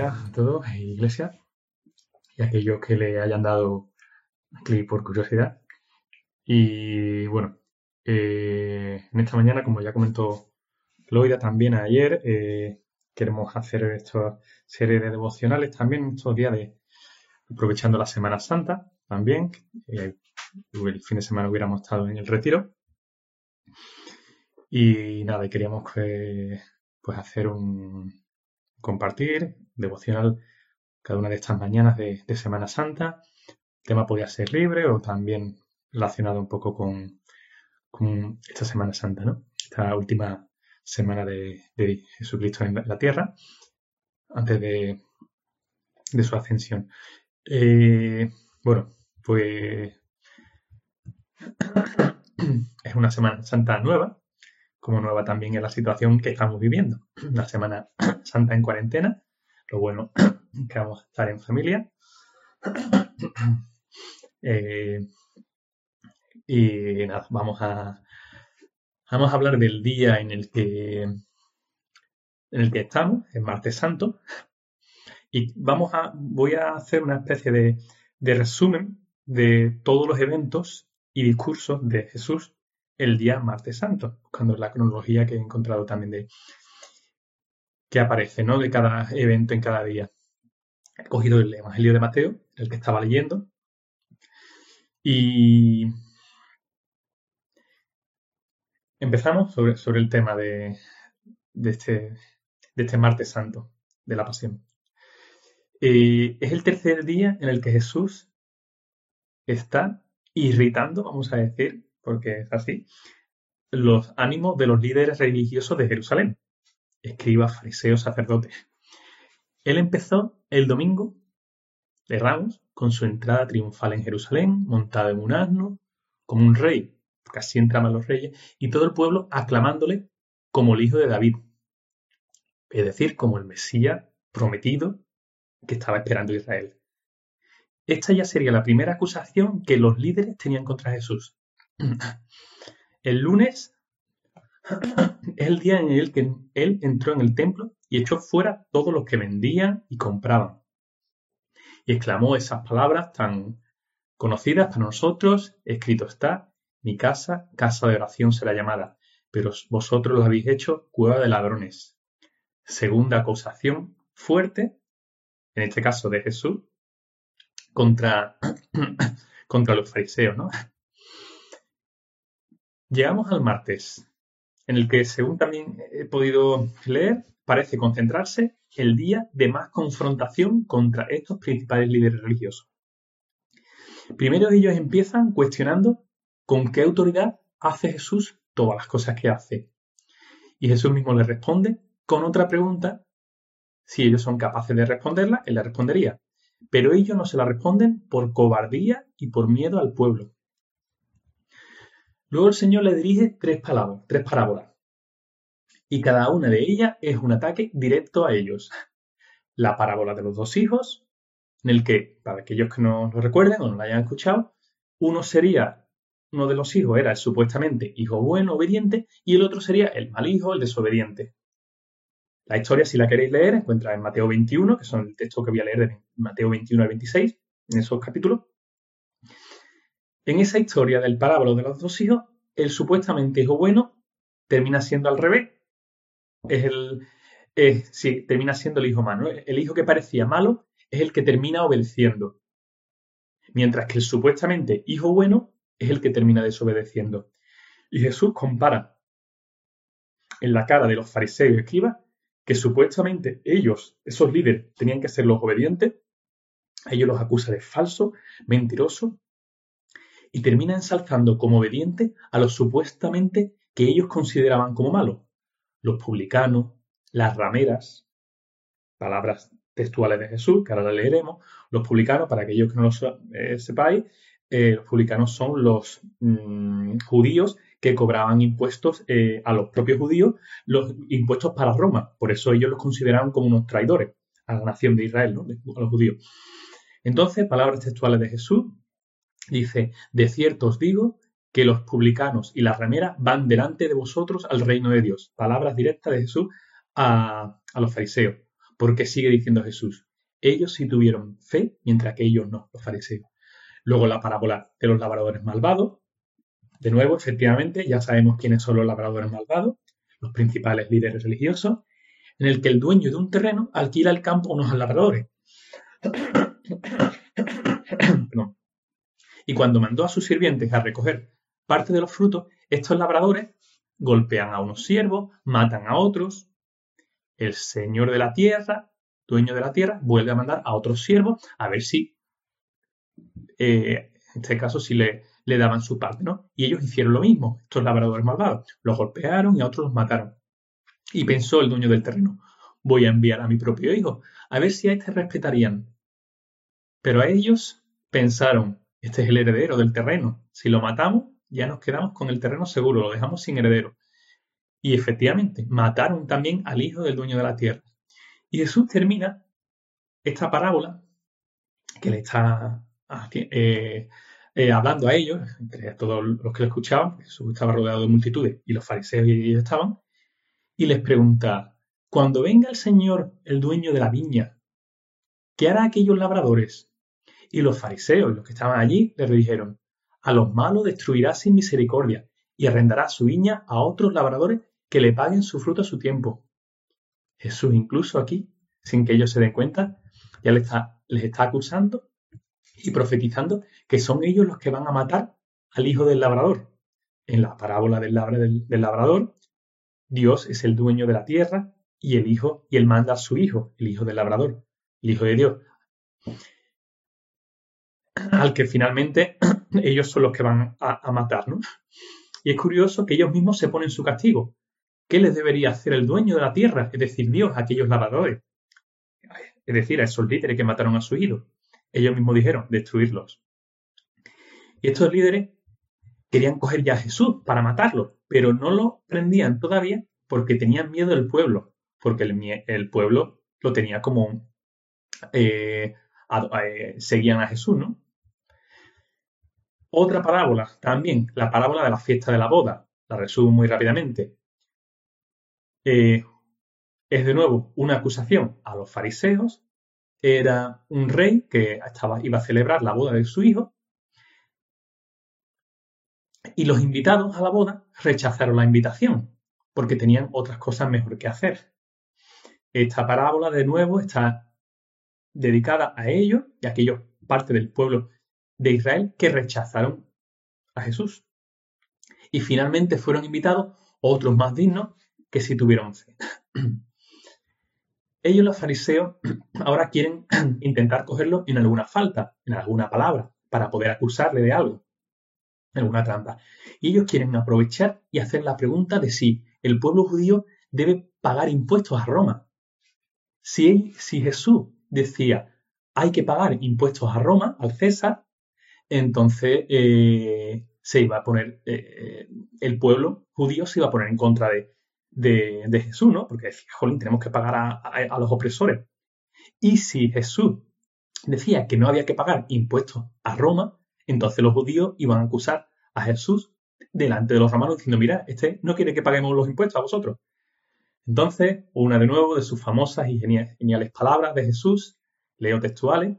a todos, Iglesia, y aquellos que le hayan dado clic por curiosidad. Y bueno, eh, en esta mañana, como ya comentó Loida también ayer, eh, queremos hacer esta serie de devocionales también estos días de aprovechando la Semana Santa también. Eh, el fin de semana hubiéramos estado en el retiro. Y nada, queríamos pues hacer un compartir devocional cada una de estas mañanas de, Semana Santa. El tema podía ser libre o también relacionado un poco con, esta Semana Santa, ¿no? Esta última semana de, Jesucristo en la, tierra, antes de, su ascensión. Eh, bueno, pues es una Semana Santa nueva, como nueva también es la situación que estamos viviendo. La Semana Santa en cuarentena, lo bueno que vamos a estar en familia. Eh, y nada, vamos a, vamos a hablar del día en el que, en el que estamos, el martes santo. Y vamos a, voy a hacer una especie de, de resumen de todos los eventos y discursos de Jesús el día martes santo, buscando la cronología que he encontrado también de que aparece, ¿no? De cada evento en cada día. He cogido el Evangelio de Mateo, el que estaba leyendo, y empezamos sobre, sobre el tema de, de, este, de este martes santo, de la pasión. Eh, es el tercer día en el que Jesús está irritando, vamos a decir, porque es así, los ánimos de los líderes religiosos de Jerusalén, escribas, fariseos, sacerdotes. Él empezó el domingo de Ramos con su entrada triunfal en Jerusalén, montado en un asno, como un rey, casi entraban los reyes, y todo el pueblo aclamándole como el hijo de David, es decir, como el Mesías prometido que estaba esperando Israel. Esta ya sería la primera acusación que los líderes tenían contra Jesús. El lunes es el día en el que él entró en el templo y echó fuera todos los que vendían y compraban. Y exclamó esas palabras tan conocidas para nosotros, escrito está, mi casa, casa de oración será llamada, pero vosotros lo habéis hecho cueva de ladrones. Segunda acusación fuerte, en este caso de Jesús, contra, contra los fariseos, ¿no? Llegamos al martes, en el que, según también he podido leer, parece concentrarse el día de más confrontación contra estos principales líderes religiosos. Primero ellos empiezan cuestionando con qué autoridad hace Jesús todas las cosas que hace. Y Jesús mismo les responde con otra pregunta. Si ellos son capaces de responderla, él le respondería. Pero ellos no se la responden por cobardía y por miedo al pueblo. Luego el Señor le dirige tres, palabras, tres parábolas. Y cada una de ellas es un ataque directo a ellos. La parábola de los dos hijos, en el que, para aquellos que no lo recuerden o no lo hayan escuchado, uno sería, uno de los hijos era el supuestamente hijo bueno, obediente, y el otro sería el mal hijo, el desobediente. La historia, si la queréis leer, encuentra en Mateo 21, que son el texto que voy a leer de Mateo 21 al 26, en esos capítulos. En esa historia del parábola de los dos hijos, el supuestamente hijo bueno termina siendo al revés. Es el, sí, termina siendo el hijo malo. El hijo que parecía malo es el que termina obedeciendo. Mientras que el supuestamente hijo bueno es el que termina desobedeciendo. Y Jesús compara en la cara de los fariseos y escribas que supuestamente ellos, esos líderes, tenían que ser los obedientes. ellos los acusa de falso, mentiroso, y termina ensalzando como obediente a los supuestamente que ellos consideraban como malos, los publicanos, las rameras, palabras textuales de Jesús, que ahora las leeremos, los publicanos, para aquellos que no lo eh, sepáis, eh, los publicanos son los mm, judíos que cobraban impuestos eh, a los propios judíos, los impuestos para Roma, por eso ellos los consideraban como unos traidores a la nación de Israel, ¿no? a los judíos. Entonces, palabras textuales de Jesús, Dice, de cierto os digo que los publicanos y las rameras van delante de vosotros al reino de Dios. Palabras directas de Jesús a, los fariseos. ¿Por qué sigue diciendo Jesús? Ellos sí tuvieron fe, mientras que ellos no, los fariseos. Luego la parábola de los labradores malvados. De nuevo, efectivamente, ya sabemos quiénes son los labradores malvados, los principales líderes religiosos, en el que el dueño de un terreno alquila el campo a unos labradores. Y cuando mandó a sus sirvientes a recoger parte de los frutos, estos labradores golpean a unos siervos, matan a otros. El señor de la tierra, dueño de la tierra, vuelve a mandar a otros siervos a ver si, eh, en este caso, si le, daban su parte, ¿no? Y ellos hicieron lo mismo, estos labradores malvados. Los golpearon y a otros los mataron. Y pensó el dueño del terreno, voy a enviar a mi propio hijo, a ver si a este respetarían. Pero a ellos pensaron, este es el heredero del terreno, si lo matamos, ya nos quedamos con el terreno seguro, lo dejamos sin heredero. Y efectivamente, mataron también al hijo del dueño de la tierra. Y Jesús termina esta parábola que le está eh, eh, hablando a ellos, a todos los que lo escuchaban, Jesús estaba rodeado de multitudes y los fariseos y ellos estaban, y les pregunta, cuando venga el Señor, el dueño de la viña, ¿qué hará aquellos labradores? Y los fariseos, los que estaban allí, le dijeron, a los malos destruirá sin misericordia y arrendará su viña a otros labradores que le paguen su fruto a su tiempo. Jesús incluso aquí, sin que ellos se den cuenta, ya les está, acusando y profetizando que son ellos los que van a matar al hijo del labrador. En la parábola del, del labrador, Dios es el dueño de la tierra y el hijo, y él manda a su hijo, el hijo del labrador, el hijo de Dios, al que finalmente ellos son los que van a, matar, ¿no? Y es curioso que ellos mismos se ponen su castigo. ¿Qué les debería hacer el dueño de la tierra? Es decir, Dios, a aquellos labradores. Es decir, a esos líderes que mataron a su hijo. Ellos mismos dijeron, destruirlos. Y estos líderes querían coger ya a Jesús para matarlo, pero no lo prendían todavía porque tenían miedo del pueblo, porque el, pueblo lo tenía como eh, eh, seguían a Jesús, ¿no? Otra parábola, también, la parábola de la fiesta de la boda. La resumo muy rápidamente. Eh, es de nuevo una acusación a los fariseos. Era un rey que estaba, iba a celebrar la boda de su hijo. Y los invitados a la boda rechazaron la invitación porque tenían otras cosas mejor que hacer. Esta parábola, de nuevo, está dedicada a ellos y a aquellos parte del pueblo de Israel que rechazaron a Jesús. Y finalmente fueron invitados otros más dignos que sí tuvieron fe. Ellos los fariseos ahora quieren intentar cogerlo en alguna falta, en alguna palabra, para poder acusarle de algo, en alguna trampa. Y ellos quieren aprovechar y hacer la pregunta de si el pueblo judío debe pagar impuestos a Roma. Si, si Jesús decía hay que pagar impuestos a Roma, al César, entonces eh, se iba a poner, eh, el pueblo judío se iba a poner en contra de, de, Jesús, ¿no? Porque decía, jolín, tenemos que pagar a, a, los opresores. Y si Jesús decía que no había que pagar impuestos a Roma, entonces los judíos iban a acusar a Jesús delante de los romanos diciendo, mira, este no quiere que paguemos los impuestos a vosotros. Entonces, una de nuevo de sus famosas y geniales palabras de Jesús, leo textuales,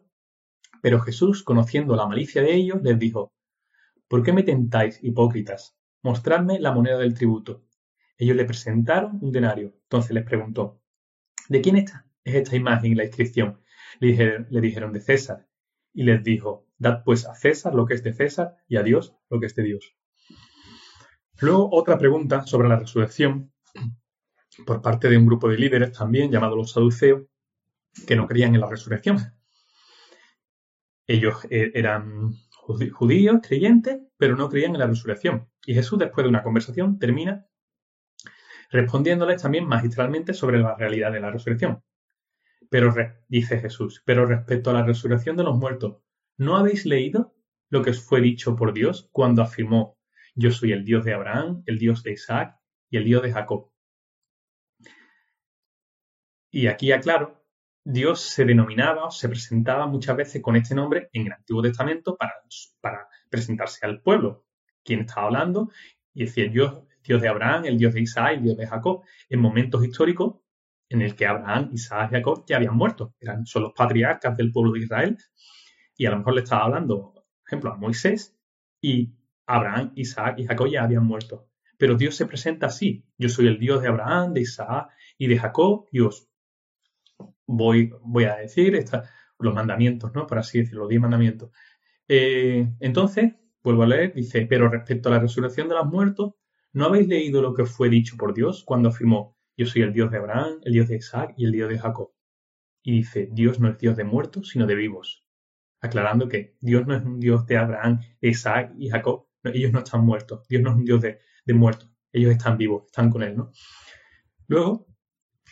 pero Jesús, conociendo la malicia de ellos, les dijo, ¿Por qué me tentáis, hipócritas? Mostradme la moneda del tributo. Ellos le presentaron un denario. Entonces les preguntó, ¿de quién está? es esta imagen y la inscripción? Le dijeron, le dijeron de César. Y les dijo, dad pues a César lo que es de César y a Dios lo que es de Dios. Luego otra pregunta sobre la resurrección por parte de un grupo de líderes también llamado los saduceos que no creían en la resurrección. Ellos eh, eran judíos, creyentes, pero no creían en la resurrección. Y Jesús, después de una conversación, termina respondiéndoles también magistralmente sobre la realidad de la resurrección. Pero dice Jesús, pero respecto a la resurrección de los muertos, ¿no habéis leído lo que os fue dicho por Dios cuando afirmó, yo soy el Dios de Abraham, el Dios de Isaac y el Dios de Jacob? Y aquí aclaro Dios se denominaba o se presentaba muchas veces con este nombre en el Antiguo Testamento para, presentarse al pueblo. Quien estaba hablando y decía yo, Dios de Abraham, el Dios de Isaac, el Dios de Jacob, en momentos históricos en el que Abraham, Isaac y Jacob ya habían muerto. Eran, son los patriarcas del pueblo de Israel. Y a lo mejor le estaba hablando, por ejemplo, a Moisés y Abraham, Isaac y Jacob ya habían muerto. Pero Dios se presenta así. Yo soy el Dios de Abraham, de Isaac y de Jacob y os voy, voy a decir los mandamientos, ¿no? Por así decirlo, los diez mandamientos. Eh, entonces, vuelvo a leer, dice, pero respecto a la resurrección de los muertos, ¿no habéis leído lo que fue dicho por Dios cuando afirmó, yo soy el Dios de Abraham, el Dios de Isaac y el Dios de Jacob? Y dice, Dios no es Dios de muertos, sino de vivos. Aclarando que Dios no es un Dios de Abraham, Isaac y Jacob. ellos no están muertos. Dios no es un Dios de, de muertos. Ellos están vivos, están con Él, ¿no? Luego,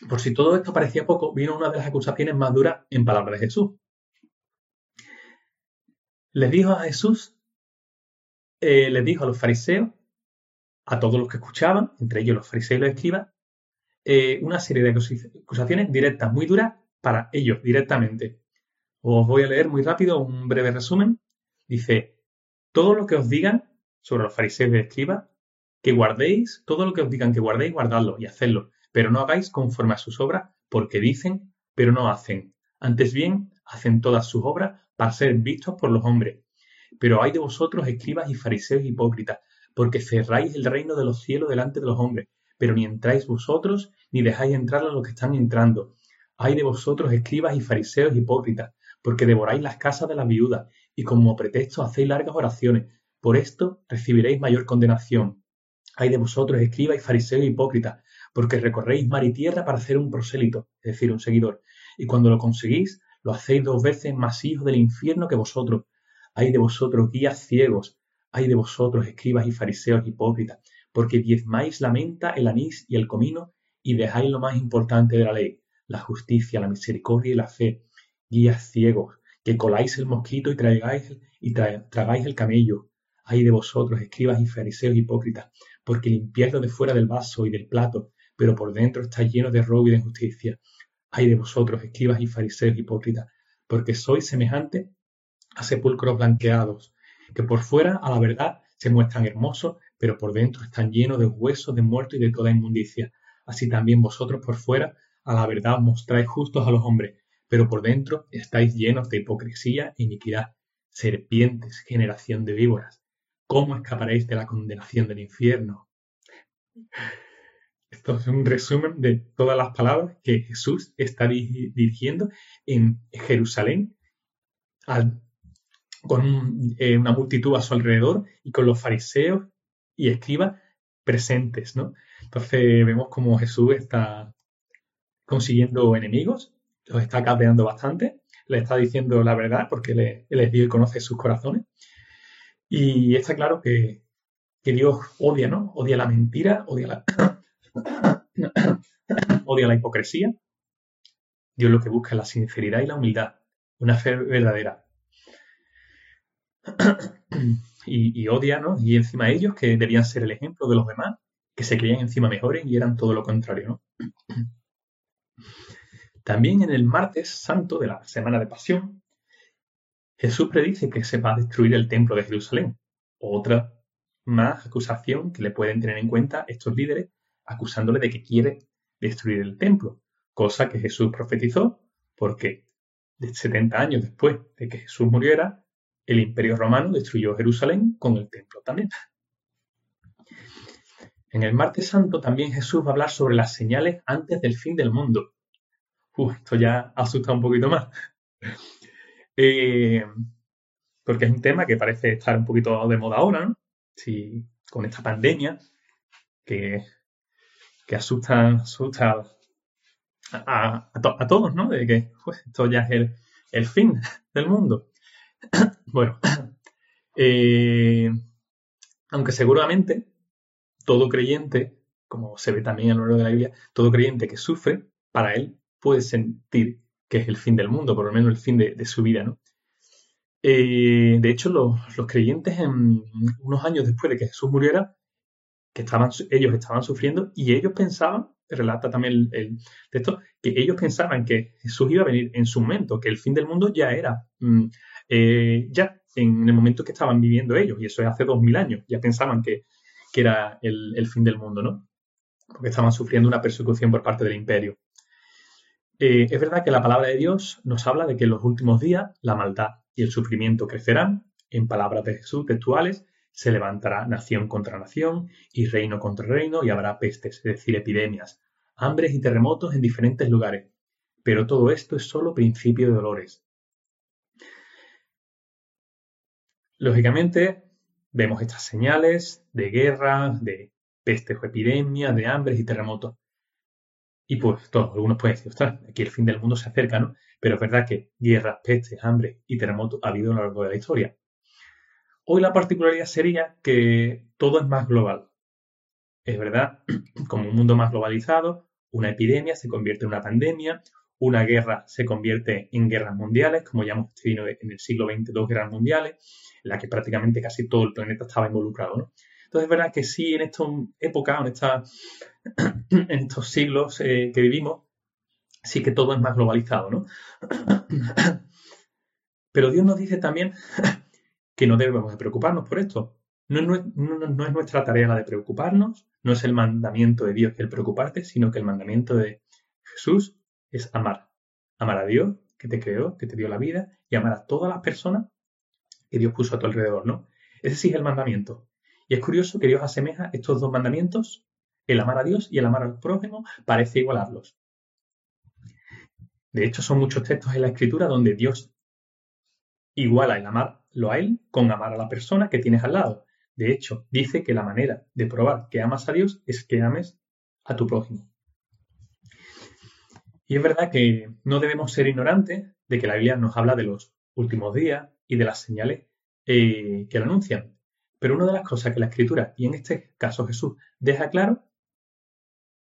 por si todo esto parecía poco, vino una de las acusaciones más duras en palabras de Jesús. Les dijo a Jesús, eh, les dijo a los fariseos, a todos los que escuchaban, entre ellos los fariseos y los escribas, eh, una serie de acusaciones directas, muy duras para ellos directamente. Os voy a leer muy rápido un breve resumen. Dice, todo lo que os digan sobre los fariseos y escribas, que guardéis, todo lo que os digan que guardéis, guardadlo y hacedlo, pero no hagáis conforme a sus obras, porque dicen, pero no hacen. Antes bien, hacen todas sus obras para ser vistos por los hombres. Pero hay de vosotros, escribas y fariseos hipócritas, porque cerráis el reino de los cielos delante de los hombres, pero ni entráis vosotros, ni dejáis entrar a los que están entrando. Hay de vosotros, escribas y fariseos hipócritas, porque devoráis las casas de las viudas, y como pretexto hacéis largas oraciones. Por esto recibiréis mayor condenación. Hay de vosotros, escribas y fariseos hipócritas, porque recorréis mar y tierra para hacer un prosélito, es decir, un seguidor, y cuando lo conseguís, lo hacéis dos veces más hijos del infierno que vosotros. Hay de vosotros guías ciegos, hay de vosotros escribas y fariseos hipócritas, porque diezmáis la menta, el anís y el comino, y dejáis lo más importante de la ley, la justicia, la misericordia y la fe. Guías ciegos, que coláis el mosquito y tragáis, y tragáis el camello. Hay de vosotros, escribas y fariseos hipócritas, porque limpiáis lo de fuera del vaso y del plato, pero por dentro está lleno de robo y de injusticia. Ay de vosotros, escribas y fariseos hipócritas, porque sois semejantes a sepulcros blanqueados, que por fuera, a la verdad, se muestran hermosos, pero por dentro están llenos de huesos de muertos y de toda inmundicia. Así también vosotros por fuera, a la verdad, os mostráis justos a los hombres, pero por dentro estáis llenos de hipocresía e iniquidad. Serpientes, generación de víboras, ¿cómo escaparéis de la condenación del infierno? Esto es un resumen de todas las palabras que Jesús está dirigiendo en Jerusalén con eh, una multitud a su alrededor y con los fariseos y escribas presentes, ¿no? Entonces vemos como Jesús está consiguiendo enemigos, los está cabreando bastante, le está diciendo la verdad porque él les dio y conoce sus corazones. Y está claro que, que Dios odia, ¿no? Odia la mentira, odia la, odia la hipocresía. Dios lo que busca es la sinceridad y la humildad, una fe verdadera. y, odia, ¿no? Y encima ellos, que debían ser el ejemplo de los demás, que se creían encima mejores y eran todo lo contrario, ¿no? También en el martes santo de la semana de pasión, Jesús predice que se va a destruir el templo de Jerusalén. Otra más acusación que le pueden tener en cuenta estos líderes acusándole de que quiere destruir el templo, cosa que Jesús profetizó porque 70 años después de que Jesús muriera, el imperio romano destruyó Jerusalén con el templo también. En el martes santo también Jesús va a hablar sobre las señales antes del fin del mundo. esto ya asusta un poquito más. Eh, porque es un tema que parece estar un poquito de moda ahora, ¿no? Con esta pandemia, que que asustan, asusta a, todos, ¿no? De que pues, esto ya es el, fin del mundo. bueno, eh, aunque seguramente todo creyente, como se ve también a lo largo de la Biblia, todo creyente que sufre, para él puede sentir que es el fin del mundo, por lo menos el fin de, su vida, ¿no? Eh, de hecho, los, los, creyentes, en, unos años después de que Jesús muriera, que estaban, ellos estaban sufriendo y ellos pensaban, relata también el, texto, que ellos pensaban que Jesús iba a venir en su momento, que el fin del mundo ya era, mm, eh, ya en el momento que estaban viviendo ellos, y eso es hace dos mil años, ya pensaban que, era el, fin del mundo, ¿no? Porque estaban sufriendo una persecución por parte del imperio. Eh, es verdad que la palabra de Dios nos habla de que en los últimos días la maldad y el sufrimiento crecerán. En palabras de Jesús textuales, se levantará nación contra nación y reino contra reino y habrá pestes, es decir, epidemias, hambres y terremotos en diferentes lugares. Pero todo esto es solo principio de dolores. Lógicamente, vemos estas señales de guerra, de pestes o epidemias, de hambres y terremotos. Y pues todos, algunos pueden decir, ostras, aquí el fin del mundo se acerca, ¿no? Pero es verdad que guerras, pestes, hambre y terremotos ha habido a lo largo de la historia. Hoy la particularidad sería que todo es más global. Es verdad, como un mundo más globalizado, una epidemia se convierte en una pandemia, una guerra se convierte en guerras mundiales, como ya hemos tenido en el siglo XX dos guerras mundiales, en las que prácticamente casi todo el planeta estaba involucrado. ¿no? Entonces es verdad que sí, en esta época, en, en estos siglos eh, que vivimos, sí que todo es más globalizado, ¿no? Pero Dios nos dice también que no debemos de preocuparnos por esto. No es, no es, nuestra tarea la de preocuparnos, no es el mandamiento de Dios el preocuparte, sino que el mandamiento de Jesús es amar. Amar a Dios, que te creó, que te dio la vida, y amar a todas las personas que Dios puso a tu alrededor, ¿no? Ese sí es el mandamiento. Y es curioso que Dios asemeja estos dos mandamientos, el amar a Dios y el amar al prójimo, parece igualarlos. De hecho, son muchos textos en la Escritura donde Dios iguala el amarlo a Él con amar a la persona que tienes al lado. De hecho, dice que la manera de probar que amas a Dios es que ames a tu prójimo. Y es verdad que no debemos ser ignorantes de que la Biblia nos habla de los últimos días y de las señales eh, que lo anuncian. Pero una de las cosas que la Escritura, y en este caso Jesús, deja claro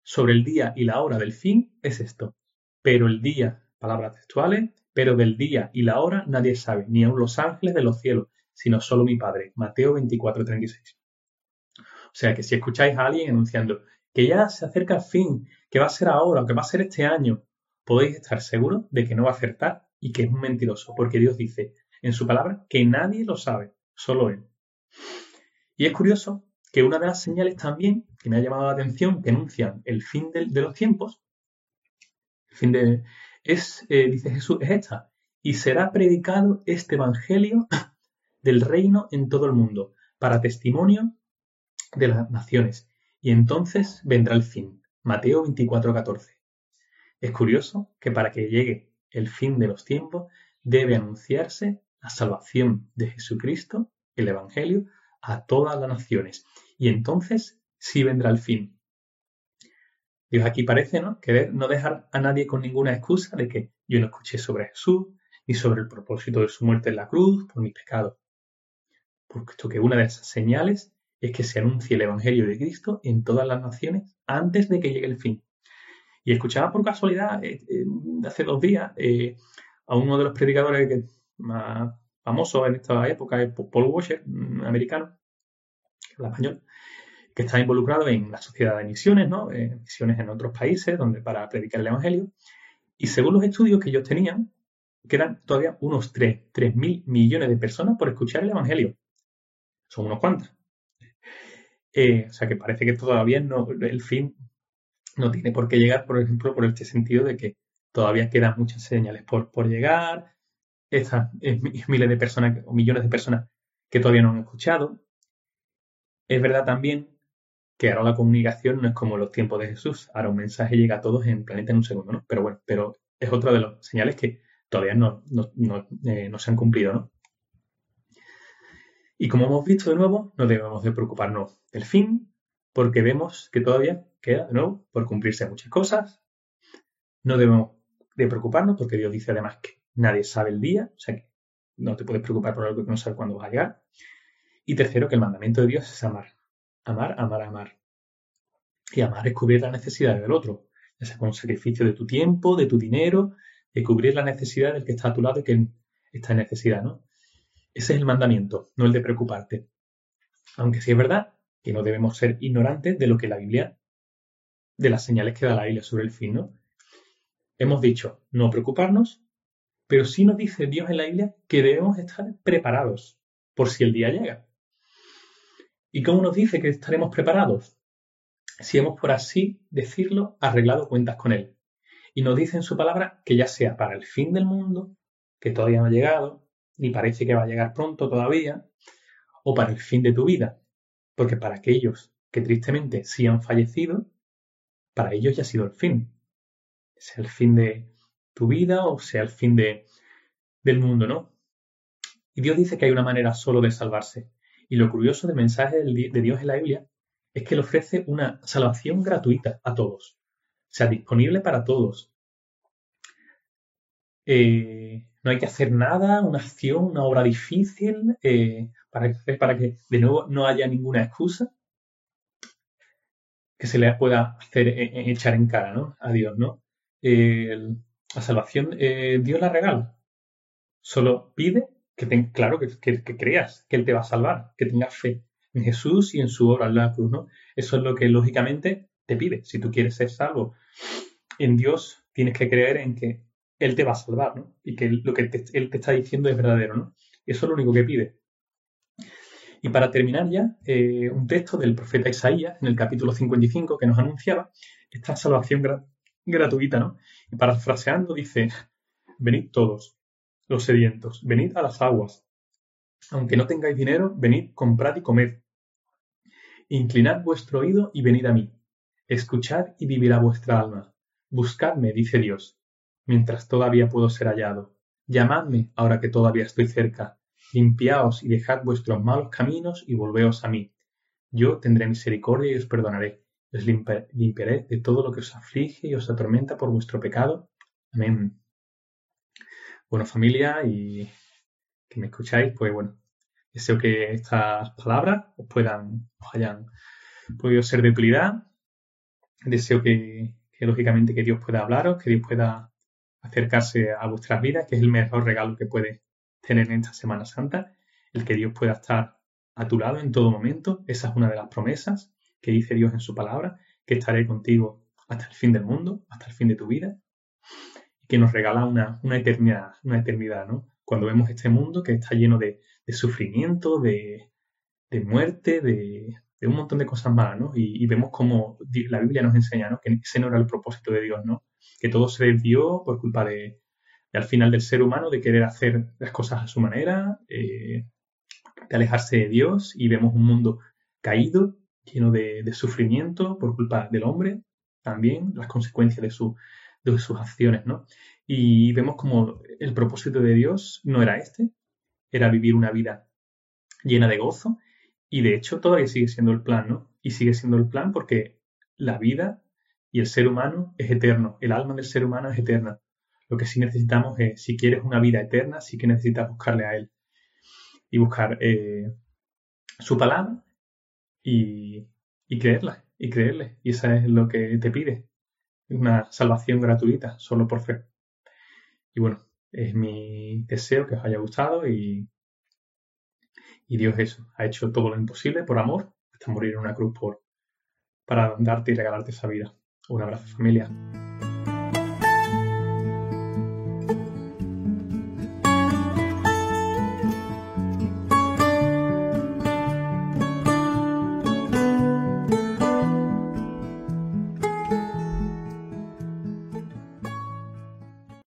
sobre el día y la hora del fin es esto. Pero el día, palabras textuales, pero del día y la hora nadie sabe, ni aun los ángeles de los cielos, sino solo mi Padre. Mateo 24, 36. O sea que si escucháis a alguien anunciando que ya se acerca el fin, que va a ser ahora, que va a ser este año, podéis estar seguros de que no va a acertar y que es un mentiroso, porque Dios dice en su palabra que nadie lo sabe, solo Él. Y es curioso que una de las señales también que me ha llamado la atención que anuncian el fin de, los tiempos, el fin de, es, eh, dice Jesús, es esta, y será predicado este evangelio del reino en todo el mundo, para testimonio de las naciones, y entonces vendrá el fin. Mateo 24, 14. Es curioso que para que llegue el fin de los tiempos debe anunciarse la salvación de Jesucristo, el Evangelio, a todas las naciones. Y entonces sí vendrá el fin. Dios aquí parece, ¿no? Querer no dejar a nadie con ninguna excusa de que yo no escuché sobre Jesús, ni sobre el propósito de su muerte en la cruz por mis pecados. Puesto que una de esas señales es que se anuncie el Evangelio de Cristo en todas las naciones antes de que llegue el fin. Y escuchaba por casualidad eh, eh, hace dos días eh, a uno de los predicadores más famoso en esta época Paul Washer, americano, español, que está involucrado en la sociedad de misiones, ¿no? misiones en otros países donde para predicar el Evangelio. Y según los estudios que ellos tenían, quedan todavía unos 3, mil millones de personas por escuchar el Evangelio. Son unos cuantos. Eh, o sea que parece que todavía no, el fin no tiene por qué llegar, por ejemplo, por este sentido de que todavía quedan muchas señales por, por llegar, estas miles de personas o millones de personas que todavía no han escuchado. Es verdad también que ahora la comunicación no es como los tiempos de Jesús. Ahora un mensaje llega a todos en planeta en un segundo, ¿no? Pero bueno, pero es otra de las señales que todavía no, eh, no se han cumplido, ¿no? Y como hemos visto de nuevo, no debemos de preocuparnos del fin, porque vemos que todavía queda de nuevo por cumplirse muchas cosas. No debemos de preocuparnos porque Dios dice además que nadie sabe el día, o sea que no te puedes preocupar por algo que no sabes cuándo va a llegar. Y tercero, que el mandamiento de Dios es amar. Amar, amar, amar. Y amar es cubrir las necesidades del otro, ya sea con sacrificio de tu tiempo, de tu dinero, de cubrir la necesidad del que está a tu lado y que está en necesidad, ¿no? Ese es el mandamiento, no el de preocuparte. Aunque sí es verdad que no debemos ser ignorantes de lo que la Biblia, de las señales que da la Biblia sobre el fin, ¿no? Hemos dicho no preocuparnos, pero sí nos dice Dios en la Biblia que debemos estar preparados por si el día llega. ¿Y cómo nos dice que estaremos preparados? Si hemos, por así decirlo, arreglado cuentas con Él. Y nos dice en su palabra que ya sea para el fin del mundo, que todavía no ha llegado, ni parece que va a llegar pronto todavía, o para el fin de tu vida. Porque para aquellos que tristemente sí han fallecido, para ellos ya ha sido el fin. Sea el fin de tu vida o sea el fin de, del mundo, ¿no? Y Dios dice que hay una manera solo de salvarse. Y lo curioso del mensaje de Dios en la Biblia es que le ofrece una salvación gratuita a todos. O sea, disponible para todos. Eh, no hay que hacer nada, una acción, una obra difícil, eh, para, que, para que de nuevo no haya ninguna excusa que se le pueda hacer eh, echar en cara ¿no? a Dios. ¿no? la salvación Dios la regala. Solo pide que, claro, que, que, creas que Él te va a salvar, que tengas fe en Jesús y en su obra en la cruz, ¿no? Eso es lo que lógicamente te pide. Si tú quieres ser salvo en Dios, tienes que creer en que Él te va a salvar, ¿no? Y que lo que Él te está diciendo es verdadero, ¿no? Eso es lo único que pide. Y para terminar ya, eh, un texto del profeta Isaías en el capítulo 55 que nos anunciaba esta salvación gratuita, ¿no? Y parafraseando dice, venid todos, los sedientos, venid a las aguas. Aunque no tengáis dinero, venid, comprad y comed. Inclinad vuestro oído y venid a mí. Escuchad y vivirá vuestra alma. Buscadme, dice Dios, mientras todavía puedo ser hallado. Llamadme ahora que todavía estoy cerca. Limpiaos y dejad vuestros malos caminos y volveos a mí. Yo tendré misericordia y os perdonaré. Os limpiaré de todo lo que os aflige y os atormenta por vuestro pecado. Amén. Bueno, familia, y que me escucháis, pues bueno, deseo que estas palabras os puedan, os hayan podido ser de utilidad. Deseo que, lógicamente que Dios pueda hablaros, que Dios pueda acercarse a vuestras vidas, que es el mejor regalo que puede tener en esta Semana Santa, el que Dios pueda estar a tu lado en todo momento. Esa es una de las promesas que dice Dios en su palabra, que estaré contigo hasta el fin del mundo, hasta el fin de tu vida que nos regala una, eternidad, una eternidad, ¿no? Cuando vemos este mundo que está lleno de, sufrimiento, de, muerte, de, un montón de cosas malas, ¿no? Y, vemos como la Biblia nos enseña, ¿no? Que ese no era el propósito de Dios, ¿no? Que todo se desvió por culpa de, al final del ser humano, de querer hacer las cosas a su manera, eh, de alejarse de Dios y vemos un mundo caído, lleno de, sufrimiento por culpa del hombre, también las consecuencias de su, de sus acciones, ¿no? Y vemos como el propósito de Dios no era este, era vivir una vida llena de gozo y de hecho todavía sigue siendo el plan, ¿no? Y sigue siendo el plan porque la vida y el ser humano es eterno, el alma del ser humano es eterna. Lo que sí necesitamos es, si quieres una vida eterna, sí que necesitas buscarle a Él y buscar eh, su palabra y, y creerla, y creerle. Y eso es lo que te pide, una salvación gratuita, solo por fe. Y bueno, es mi deseo que os haya gustado y, y Dios eso, ha hecho todo lo imposible por amor, hasta morir en una cruz por, para darte y regalarte esa vida. Un abrazo familia.